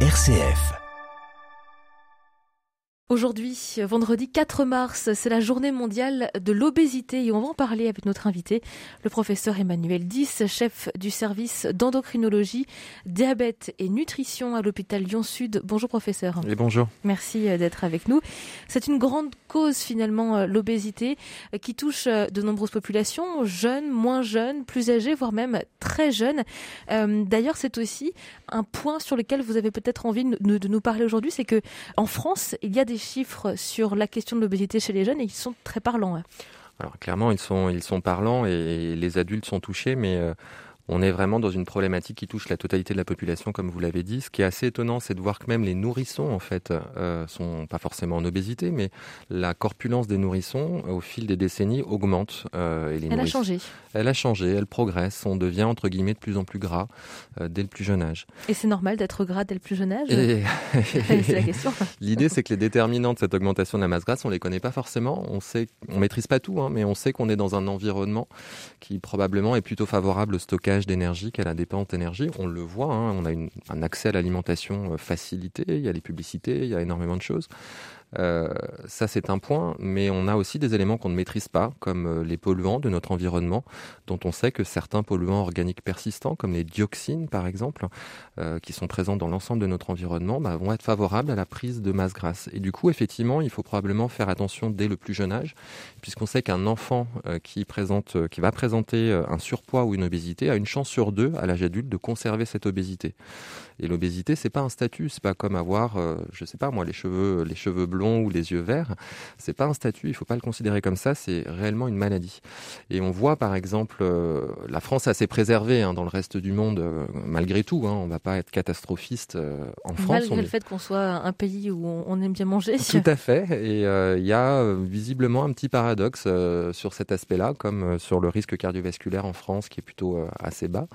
RCF. Aujourd'hui, vendredi 4 mars, c'est la journée mondiale de l'obésité et on va en parler avec notre invité, le professeur Emmanuel Dix, chef du service d'endocrinologie, diabète et nutrition à l'hôpital Lyon-Sud. Bonjour professeur. Et bonjour. Merci euh, d'être avec nous. C'est une grande cause finalement, euh, l'obésité, euh, qui touche de nombreuses populations, jeunes, moins jeunes, plus âgées, voire même très jeunes. D'ailleurs, c'est aussi un point sur lequel vous avez peut-être envie de nous parler aujourd'hui, c'est que en France, il y a des chiffres sur la question de l'obésité chez les jeunes et ils sont très parlants. Alors clairement, ils sont, ils sont parlants et les adultes sont touchés, mais euh, on est vraiment dans une problématique qui touche la totalité de la population, comme vous l'avez dit. Ce qui est assez étonnant, c'est de voir que même les nourrissons, en fait, euh, sont pas forcément en obésité, mais la corpulence des nourrissons, au fil des décennies, augmente. Euh, elle a changé. Elle a changé, elle progresse. On devient, entre guillemets, de plus en plus gras euh, dès le plus jeune âge. Et c'est normal d'être gras dès le plus jeune âge? C'est la question. L'idée, c'est que les déterminants de cette augmentation de la masse grasse, on les connaît pas forcément. On sait, on maîtrise pas tout, hein, mais on sait qu'on est dans un environnement qui probablement est plutôt favorable au stockage d'énergie qu'à la dépense d'énergie. On le voit, hein, on a un accès à l'alimentation euh, facilité, il y a les publicités, il y a énormément de choses. Euh, ça, c'est un point, mais on a aussi des éléments qu'on ne maîtrise pas, comme euh, les polluants de notre environnement, dont on sait que certains polluants organiques persistants, comme les dioxines par exemple, euh, qui sont présents dans l'ensemble de notre environnement, bah, vont être favorables à la prise de masse grasse. Et du coup, effectivement, il faut probablement faire attention dès le plus jeune âge, puisqu'on sait qu'un enfant qui, présente, qui va présenter un surpoids ou une obésité a une chance sur deux à l'âge adulte de conserver cette obésité. Et l'obésité, c'est pas un statut, c'est pas comme avoir, je sais pas moi, les cheveux, les cheveux bleus ou les yeux verts, c'est pas un statut, il faut pas le considérer comme ça, c'est réellement une maladie. Et on voit par exemple, euh, la France est assez préservée hein, dans le reste du monde, euh, malgré tout, hein, on va pas être catastrophiste euh, en France. Malgré le fait qu'on soit un pays où on, aime bien manger. Tout à fait, et il y a visiblement un petit paradoxe sur cet aspect-là, comme sur le risque cardiovasculaire en France qui est plutôt assez bas.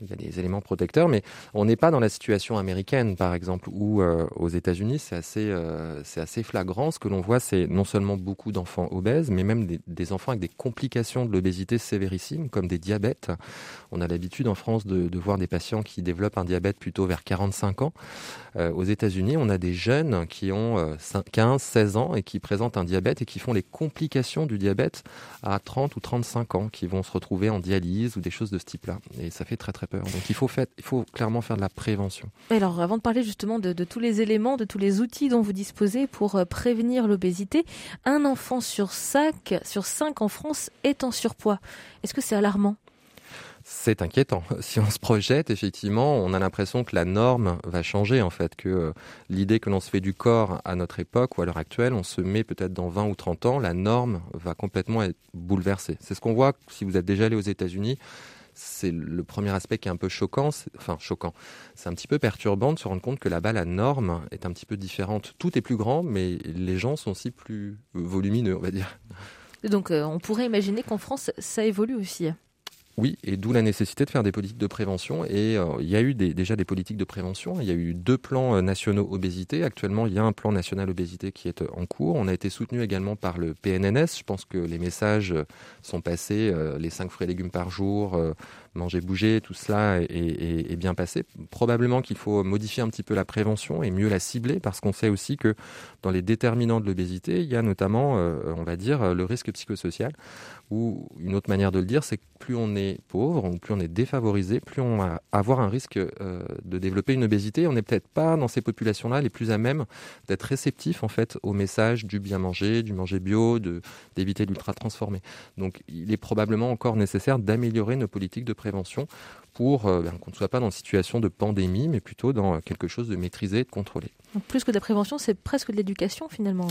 Il y a des éléments protecteurs, mais on n'est pas dans la situation américaine, par exemple, où aux États-Unis c'est assez, c'est assez flagrant, ce que l'on voit, c'est non seulement beaucoup d'enfants obèses, mais même des, enfants avec des complications de l'obésité sévérissime, comme des diabètes. On a l'habitude en France de, voir des patients qui développent un diabète plutôt vers 45 ans. Euh, aux États-Unis, on a des jeunes qui ont 15, euh, 16 ans et qui présentent un diabète et qui font les complications du diabète à 30 ou 35 ans, qui vont se retrouver en dialyse ou des choses de ce type-là. Et ça fait très très peur. Donc il faut, faire, il faut clairement faire de la prévention. Alors avant de parler justement de tous les éléments, de tous les outils dont vous disposez pour euh, prévenir l'obésité, un enfant sur cinq, sur cinq en France est en surpoids. Est-ce que c'est alarmant? C'est inquiétant. Si on se projette, effectivement, on a l'impression que la norme va changer, en fait, que euh, l'idée que l'on se fait du corps à notre époque ou à l'heure actuelle, on se met peut-être dans 20 ou 30 ans, la norme va complètement être bouleversée. C'est ce qu'on voit si vous êtes déjà allé aux États-Unis c'est le premier aspect qui est un peu choquant. C'est un petit peu perturbant de se rendre compte que là-bas la norme est un petit peu différente. Tout est plus grand, mais les gens sont aussi plus volumineux, on va dire. Donc euh, on pourrait imaginer qu'en France ça évolue aussi. Oui, et d'où la nécessité de faire des politiques de prévention. Et euh, il y a eu déjà des politiques de prévention. Il y a eu deux plans euh, nationaux obésité. Actuellement, il y a un plan national obésité qui est en cours. On a été soutenu également par le PNNS. Je pense que les messages sont passés. les 5 fruits et légumes par jour, manger, bouger, tout cela est, bien passé. Probablement qu'il faut modifier un petit peu la prévention et mieux la cibler parce qu'on sait aussi que dans les déterminants de l'obésité, il y a notamment, euh, on va dire, le risque psychosocial. Ou une autre manière de le dire, c'est que plus on est pauvre, ou plus on est défavorisé, plus on va avoir un risque euh, de développer une obésité. On n'est peut-être pas dans ces populations-là les plus à même d'être réceptifs en fait au message du bien manger, du manger bio, d'éviter l'ultra transformé. Donc, il est probablement encore nécessaire d'améliorer nos politiques de prévention pour euh, ben, qu'on ne soit pas dans une situation de pandémie, mais plutôt dans quelque chose de maîtrisé et de contrôlé. plus que de la prévention, c'est presque de l'éducation finalement.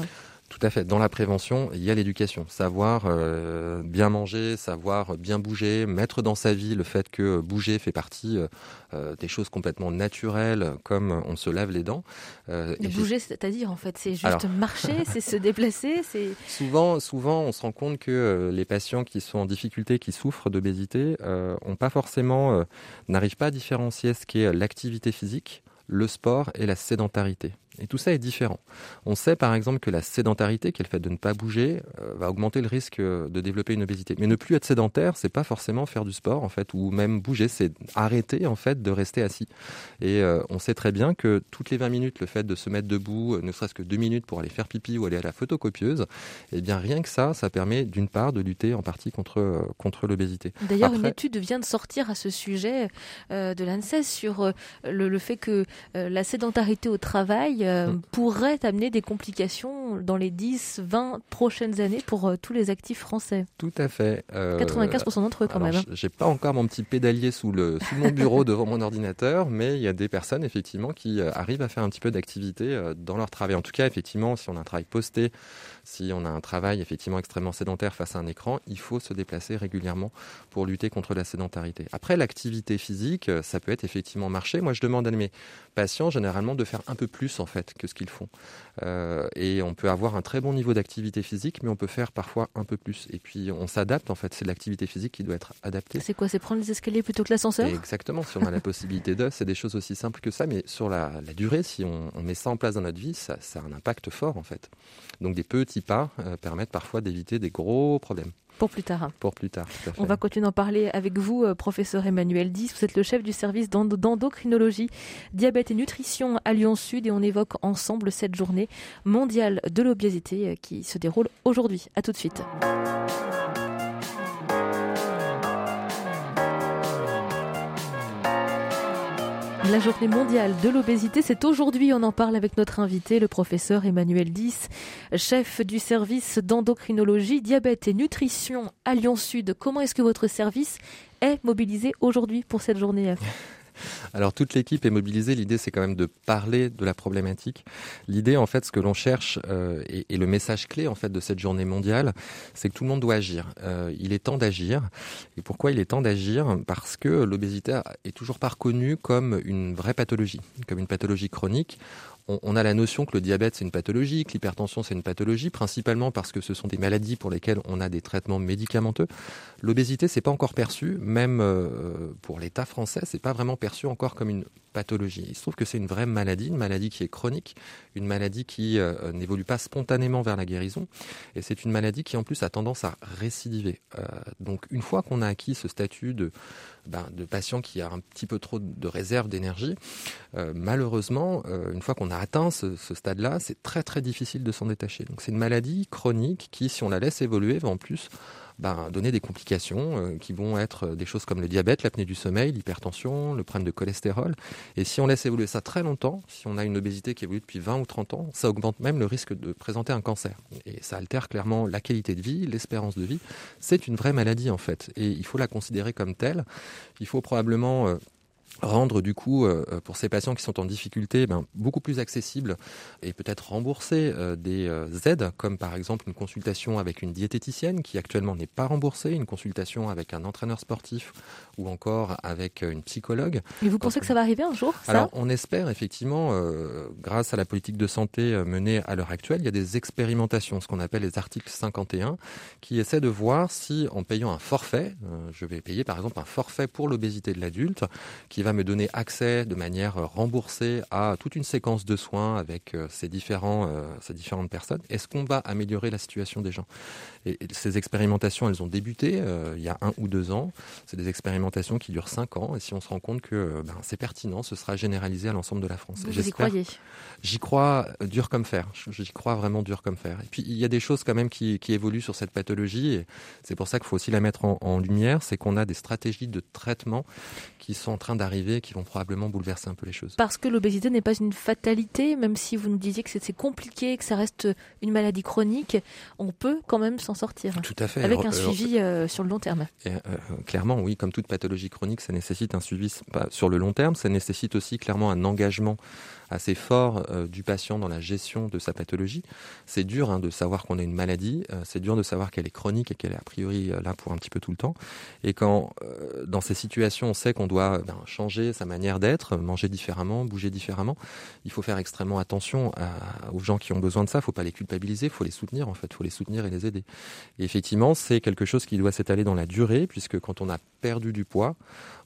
Tout à fait. Dans la prévention, il y a l'éducation. Savoir euh, bien manger, savoir bien bouger, mettre dans sa vie le fait que bouger fait partie euh, des choses complètement naturelles, comme on se lave les dents. bouger, c'est-à-dire en fait, c'est juste marcher, c'est se déplacer, c'est. Souvent, souvent, on se rend compte que les patients qui sont en difficulté, qui souffrent d'obésité, ont pas forcément, n'arrivent pas à différencier ce qui est l'activité physique le sport et la sédentarité. Et tout ça est différent. On sait par exemple que la sédentarité, qui est le fait de ne pas bouger, euh, va augmenter le risque de développer une obésité. Mais ne plus être sédentaire, c'est pas forcément faire du sport en fait, ou même bouger, c'est arrêter en fait de rester assis. Et euh, on sait très bien que toutes les 20 minutes, le fait de se mettre debout, ne serait-ce que deux minutes pour aller faire pipi ou aller à la photocopieuse, eh bien rien que ça, ça permet d'une part de lutter en partie contre contre l'obésité. D'ailleurs, une étude vient de sortir à ce sujet de l'ANSES sur le, le, fait que la sédentarité au travail euh, mm. pourrait amener des complications dans les 10, 20 prochaines années pour euh, tous les actifs français. Tout à fait. 95% euh, d'entre eux quand même. Hein. J'ai pas encore mon petit pédalier sous, le, sous mon bureau devant mon ordinateur, mais il y a des personnes effectivement qui arrivent à faire un petit peu d'activité dans leur travail. En tout cas, effectivement, si on a un travail posté, si on a un travail effectivement extrêmement sédentaire face à un écran, il faut se déplacer régulièrement pour lutter contre la sédentarité. Après, l'activité physique, ça peut être effectivement marcher. Moi, je demande à mes patients généralement de faire un peu plus en fait que ce qu'ils font. Euh, et on peut avoir un très bon niveau d'activité physique, mais on peut faire parfois un peu plus. Et puis on s'adapte en fait. C'est l'activité physique qui doit être adaptée. C'est quoi C'est prendre les escaliers plutôt que l'ascenseur? Exactement. Si on a la possibilité de, c'est des choses aussi simples que ça, mais sur la, durée, si on, met ça en place dans notre vie, ça, ça, a un impact fort en fait. Donc des petits pas euh, permettent parfois d'éviter des gros problèmes. Pour plus tard. Pour plus tard. On va continuer d'en parler avec vous, euh, professeur Emmanuel Dis. Vous êtes le chef du service d'endocrinologie, diabète et nutrition à Lyon Sud et on évoque ensemble cette journée mondiale de l'obésité euh, qui se déroule aujourd'hui. À tout de suite. La journée mondiale de l'obésité, c'est aujourd'hui. On en parle avec notre invité, le professeur Emmanuel Dis, chef du service d'endocrinologie, diabète et nutrition à Lyon Sud. Comment est-ce que votre service est mobilisé aujourd'hui pour cette journée alors toute l'équipe est mobilisée. L'idée, c'est quand même de parler de la problématique. L'idée, en fait, ce que l'on cherche euh, et, le message clé en fait de cette journée mondiale, c'est que tout le monde doit agir. Euh, il est temps d'agir. Et pourquoi il est temps d'agir? Parce que l'obésité est toujours pas reconnue comme une vraie pathologie, comme une pathologie chronique on, a la notion que le diabète c'est une pathologie, que l'hypertension c'est une pathologie, principalement parce que ce sont des maladies pour lesquelles on a des traitements médicamenteux. L'obésité c'est pas encore perçu, même euh, pour l'État français, c'est pas vraiment perçu encore comme une pathologie. Il se trouve que c'est une vraie maladie, une maladie qui est chronique, une maladie qui euh, n'évolue pas spontanément vers la guérison, et c'est une maladie qui en plus a tendance à récidiver. Euh, donc une fois qu'on a acquis ce statut de ben, de patient qui a un petit peu trop de réserve d'énergie, malheureusement, une fois qu'on a atteint ce, stade-là, c'est très très difficile de s'en détacher. Donc c'est une maladie chronique qui, si on la laisse évoluer, va en plus ben, donner des complications euh, qui vont être des choses comme le diabète, l'apnée du sommeil, l'hypertension, le problème de cholestérol. Et si on laisse évoluer ça très longtemps, si on a une obésité qui évolue depuis 20 ou 30 ans, ça augmente même le risque de présenter un cancer. Et ça altère clairement la qualité de vie, l'espérance de vie. C'est une vraie maladie en fait. Et il faut la considérer comme telle. Il faut probablement euh, rendre du coup euh, euh, pour ces patients qui sont en difficulté ben, beaucoup plus accessible et peut-être rembourser euh, des aides comme par exemple une consultation avec une diététicienne qui actuellement n'est pas remboursée, une consultation avec un entraîneur sportif ou encore avec une psychologue. Et vous pensez que ça va arriver un jour Alors on espère effectivement, grâce à la politique de santé menée à l'heure actuelle, il y a des expérimentations, ce qu'on appelle les articles 51, qui essaient de voir si en payant un forfait, je vais payer par exemple un forfait pour l'obésité de l'adulte, qui va me donner accès de manière remboursée à toute une séquence de soins avec euh, ces, différents, euh, ces différentes personnes, est-ce qu'on va améliorer la situation des gens? Et, ces expérimentations, elles ont débuté euh, il y a un ou deux ans. C'est des expérimentations qui durent cinq ans. Et si on se rend compte que ben, c'est pertinent, ce sera généralisé à l'ensemble de la France. Vous y croyez? J'y crois dur comme fer. J'y crois vraiment dur comme fer. Et puis il y a des choses quand même qui, qui évoluent sur cette pathologie. Et c'est pour ça qu'il faut aussi la mettre en, en lumière. C'est qu'on a des stratégies de traitement qui sont en train d'arriver qui vont probablement bouleverser un peu les choses. Parce que l'obésité n'est pas une fatalité, même si vous nous disiez que c'est compliqué, que ça reste une maladie chronique, on peut quand même s'en sortir. Tout à fait. Avec un suivi euh, sur le long terme. Euh, clairement, oui, comme toute pathologie chronique, ça nécessite un suivi sur le long terme, ça nécessite aussi clairement un engagement assez fort euh, du patient dans la gestion de sa pathologie. C'est dur hein, de savoir qu'on a une maladie, euh, c'est dur de savoir qu'elle est chronique et qu'elle est a priori euh, là pour un petit peu tout le temps. Et quand dans ces situations on sait qu'on doit ben, changer changer sa manière d'être, manger différemment, bouger différemment. Il faut faire extrêmement attention aux gens qui ont besoin de ça. Il faut pas les culpabiliser, il faut les soutenir en fait, il faut les soutenir et les aider. Et effectivement, c'est quelque chose qui doit s'étaler dans la durée, puisque quand on a perdu du poids,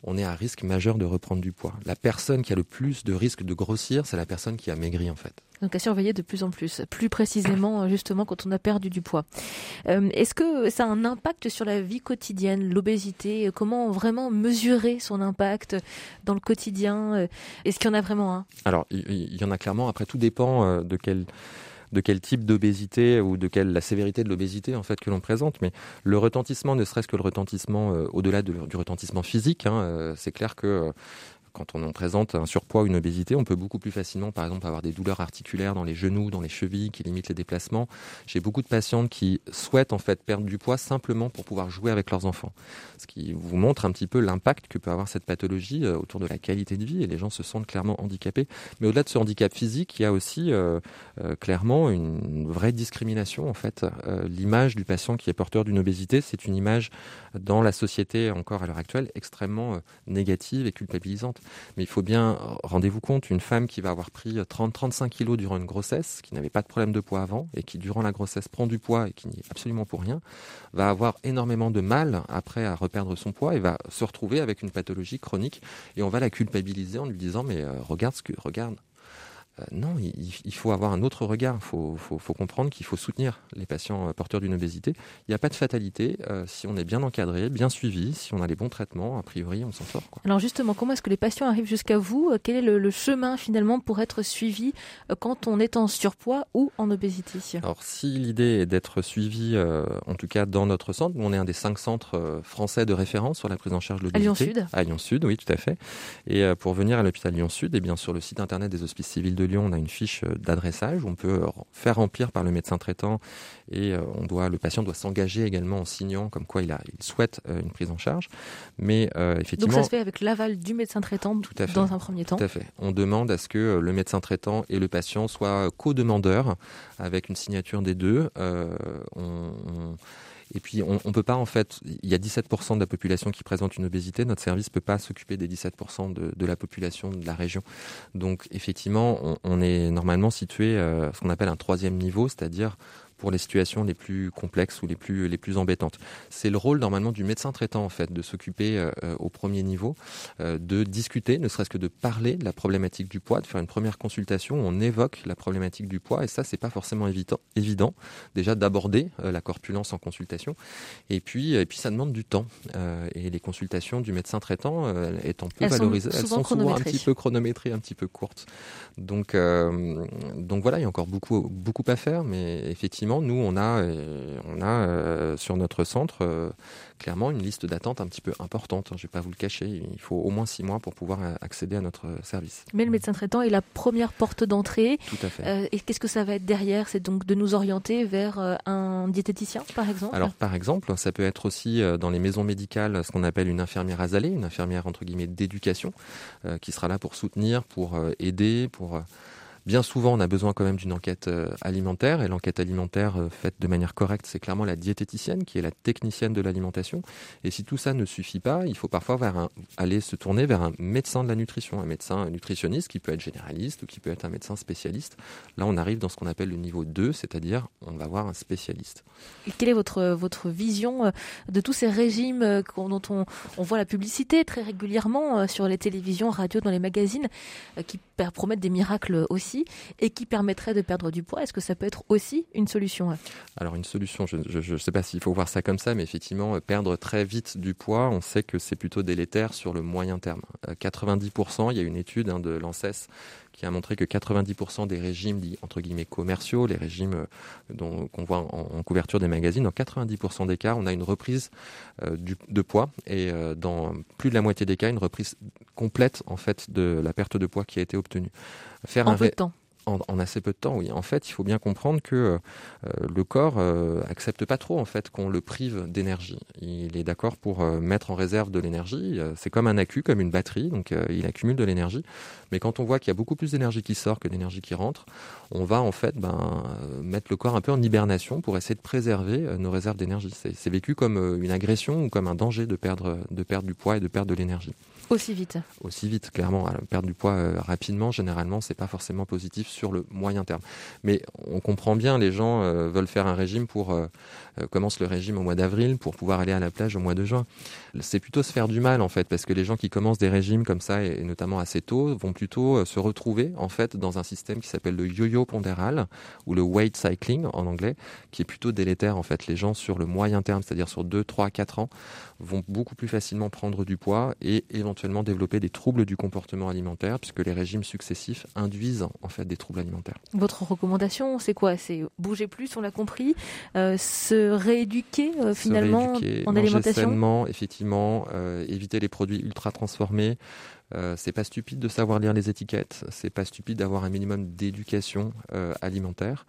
on est à risque majeur de reprendre du poids. La personne qui a le plus de risque de grossir, c'est la personne qui a maigri en fait. Donc à surveiller de plus en plus, plus précisément euh, justement quand on a perdu du poids. Euh, est-ce que ça a un impact sur la vie quotidienne, l'obésité? Comment vraiment mesurer son impact? Dans le quotidien Est-ce qu'il y en a vraiment un? Alors il y, en a clairement. Après tout dépend euh, de quel de quel type d'obésité ou de quelle la sévérité de l'obésité en fait que l'on présente. Mais le retentissement, ne serait-ce que le retentissement euh, au-delà du retentissement physique, hein, euh, c'est clair que quand on présente un surpoids ou une obésité, on peut beaucoup plus facilement, par exemple, avoir des douleurs articulaires dans les genoux, dans les chevilles, qui limitent les déplacements. J'ai beaucoup de patientes qui souhaitent en fait perdre du poids simplement pour pouvoir jouer avec leurs enfants, ce qui vous montre un petit peu l'impact que peut avoir cette pathologie euh, autour de la qualité de vie et les gens se sentent clairement handicapés. Mais au-delà de ce handicap physique, il y a aussi euh, euh, clairement une vraie discrimination en fait. L'image du patient qui est porteur d'une obésité, c'est une image dans la société encore à l'heure actuelle extrêmement négative et culpabilisante. Mais il faut bien, rendez-vous compte, une femme qui va avoir pris 30-35 kilos durant une grossesse, qui n'avait pas de problème de poids avant, et qui durant la grossesse prend du poids et qui n'y est absolument pour rien, va avoir énormément de mal après à reperdre son poids et va se retrouver avec une pathologie chronique. Et on va la culpabiliser en lui disant, mais euh, regarde ce que, regarde, euh, non, il, faut avoir un autre regard. Il faut, comprendre qu'il faut soutenir les patients euh, porteurs d'une obésité. Il n'y a pas de fatalité. Euh, si on est bien encadré, bien suivi, si on a les bons traitements, a priori, on s'en sort. Alors justement, comment est-ce que les patients arrivent jusqu'à vous? Quel est le, chemin finalement pour être suivi quand on est en surpoids ou en obésité? Alors si l'idée est d'être suivi, en tout cas dans notre centre, on est un des cinq centres français de référence sur la prise en charge de l'obésité. À Lyon-Sud À Lyon-Sud, oui, tout à fait. Et pour venir à l'hôpital Lyon-Sud, et eh bien sur le site internet des hospices civils de Lyon, on a une fiche euh, d'adressage. On peut faire remplir par le médecin traitant et euh, on doit, le patient doit s'engager également en signant comme quoi il, a, il souhaite euh, une prise en charge. Mais effectivement, donc ça se fait avec l'aval du médecin traitant dans un premier temps. Tout à fait. On demande à ce que le médecin traitant et le patient soient co-demandeurs avec une signature des deux. on et puis, on ne peut pas, en fait, il y a 17% de la population qui présente une obésité. Notre service ne peut pas s'occuper des 17% de, la population de la région. Donc, effectivement, on, on est normalement situé à euh, ce qu'on appelle un troisième niveau, c'est-à-dire pour les situations les plus complexes ou les plus, les plus embêtantes. C'est le rôle normalement du médecin traitant en fait de s'occuper euh, au premier niveau, euh, de discuter, ne serait-ce que de parler de la problématique du poids, de faire une première consultation où on évoque la problématique du poids et ça c'est pas forcément évident, évident déjà d'aborder euh, la corpulence en consultation et puis et puis ça demande du temps et les consultations du médecin traitant étant peu valorisées, elles sont souvent un petit peu chronométrées, un petit peu courtes. Donc donc voilà, il y a encore beaucoup beaucoup à faire mais effectivement nous, on a, euh, on a euh, sur notre centre euh, clairement une liste d'attente un petit peu importante. Hein, je ne vais pas vous le cacher. Il faut au moins six mois pour pouvoir accéder à notre service. Mais le médecin traitant est la première porte d'entrée. Tout à fait. et qu'est-ce que ça va être derrière? C'est donc de nous orienter vers un diététicien, par exemple? Alors, par exemple, ça peut être aussi dans les maisons médicales ce qu'on appelle une infirmière azalée, une infirmière entre guillemets d'éducation, qui sera là pour soutenir, pour aider, pour Bien souvent, on a besoin quand même d'une enquête euh, alimentaire, et l'enquête alimentaire euh, faite de manière correcte, c'est clairement la diététicienne qui est la technicienne de l'alimentation. Et si tout ça ne suffit pas, il faut parfois aller se tourner vers un médecin de la nutrition, un médecin nutritionniste qui peut être généraliste ou qui peut être un médecin spécialiste. Là, on arrive dans ce qu'on appelle le niveau 2, c'est-à-dire on va voir un spécialiste. Et quelle est votre, votre vision euh, de tous ces régimes dont on, on voit la publicité très régulièrement sur les télévisions, radios, dans les magazines, qui promettent des miracles aussi? Et qui permettrait de perdre du poids. Est-ce que ça peut être aussi une solution Alors une solution, je ne sais pas s'il faut voir ça comme ça, mais effectivement, euh, perdre très vite du poids, on sait que c'est plutôt délétère sur le moyen terme. 90%, euh, il y a une étude hein, de l'ANSES qui a montré que 90% des régimes dits entre guillemets commerciaux, les régimes euh, qu'on voit en, couverture des magazines, dans 90% des cas, on a une reprise de poids et dans plus de la moitié des cas, une reprise complète en fait de la perte de poids qui a été obtenue. Faire en un peu de temps en, assez peu de temps, oui. En fait, il faut bien comprendre que euh, le corps euh, accepte pas trop en fait qu'on le prive d'énergie. Il est d'accord pour euh, mettre en réserve de l'énergie. C'est comme un accu, comme une batterie, donc il accumule de l'énergie. Mais quand on voit qu'il y a beaucoup plus d'énergie qui sort que d'énergie qui rentre, on va en fait ben, mettre le corps un peu en hibernation pour essayer de préserver nos réserves d'énergie. C'est vécu comme une agression ou comme un danger de perdre, de perdre du poids et de perdre de l'énergie. Aussi vite. Aussi vite, clairement. perdre du poids euh, rapidement, généralement, c'est pas forcément positif sur le moyen terme. Mais on comprend bien, les gens euh, veulent faire un régime pour euh, commence le régime au mois d'avril pour pouvoir aller à la plage au mois de juin. C'est plutôt se faire du mal en fait, parce que les gens qui commencent des régimes comme ça et, notamment assez tôt vont plutôt se retrouver en fait dans un système qui s'appelle le yo-yo pondéral ou le weight cycling en anglais, qui est plutôt délétère en fait. Les gens sur le moyen terme, c'est-à-dire sur 2, 3, 4 ans, vont beaucoup plus facilement prendre du poids et éventuellement développer des troubles du comportement alimentaire, puisque les régimes successifs induisent en fait des troubles alimentaires. Votre recommandation, c'est quoi? C'est bouger plus, on l'a compris, euh, se rééduquer euh, finalement en alimentation? Sainement, effectivement, euh, éviter les produits ultra transformés. Euh, c'est pas stupide de savoir lire les étiquettes, c'est pas stupide d'avoir un minimum d'éducation euh, alimentaire.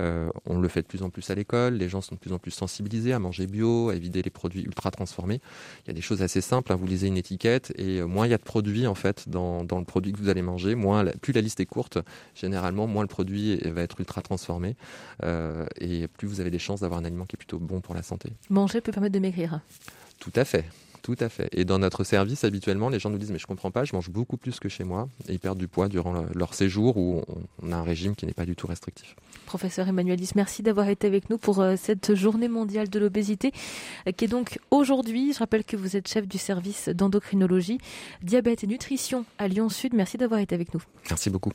Euh, on le fait de plus en plus à l'école, les gens sont de plus en plus sensibilisés à manger bio, à éviter les produits ultra transformés. Il y a des choses assez simples, hein. vous lisez une étiquette et moins il y a de produits en fait dans, le produit que vous allez manger, moins plus la liste est courte, généralement moins le produit va être ultra transformé et plus vous avez des chances d'avoir un aliment qui est plutôt bon pour la santé. Manger peut permettre de maigrir. Tout à fait. Tout à fait. Et dans notre service, habituellement, les gens nous disent mais je comprends pas, je mange beaucoup plus que chez moi, et ils perdent du poids durant leur séjour où on a un régime qui n'est pas du tout restrictif. Professeur Emmanuelis, merci d'avoir été avec nous pour euh, cette journée mondiale de l'obésité, euh, qui est donc aujourd'hui. Je rappelle que vous êtes chef du service d'endocrinologie, diabète et nutrition à Lyon Sud. Merci d'avoir été avec nous. Merci beaucoup.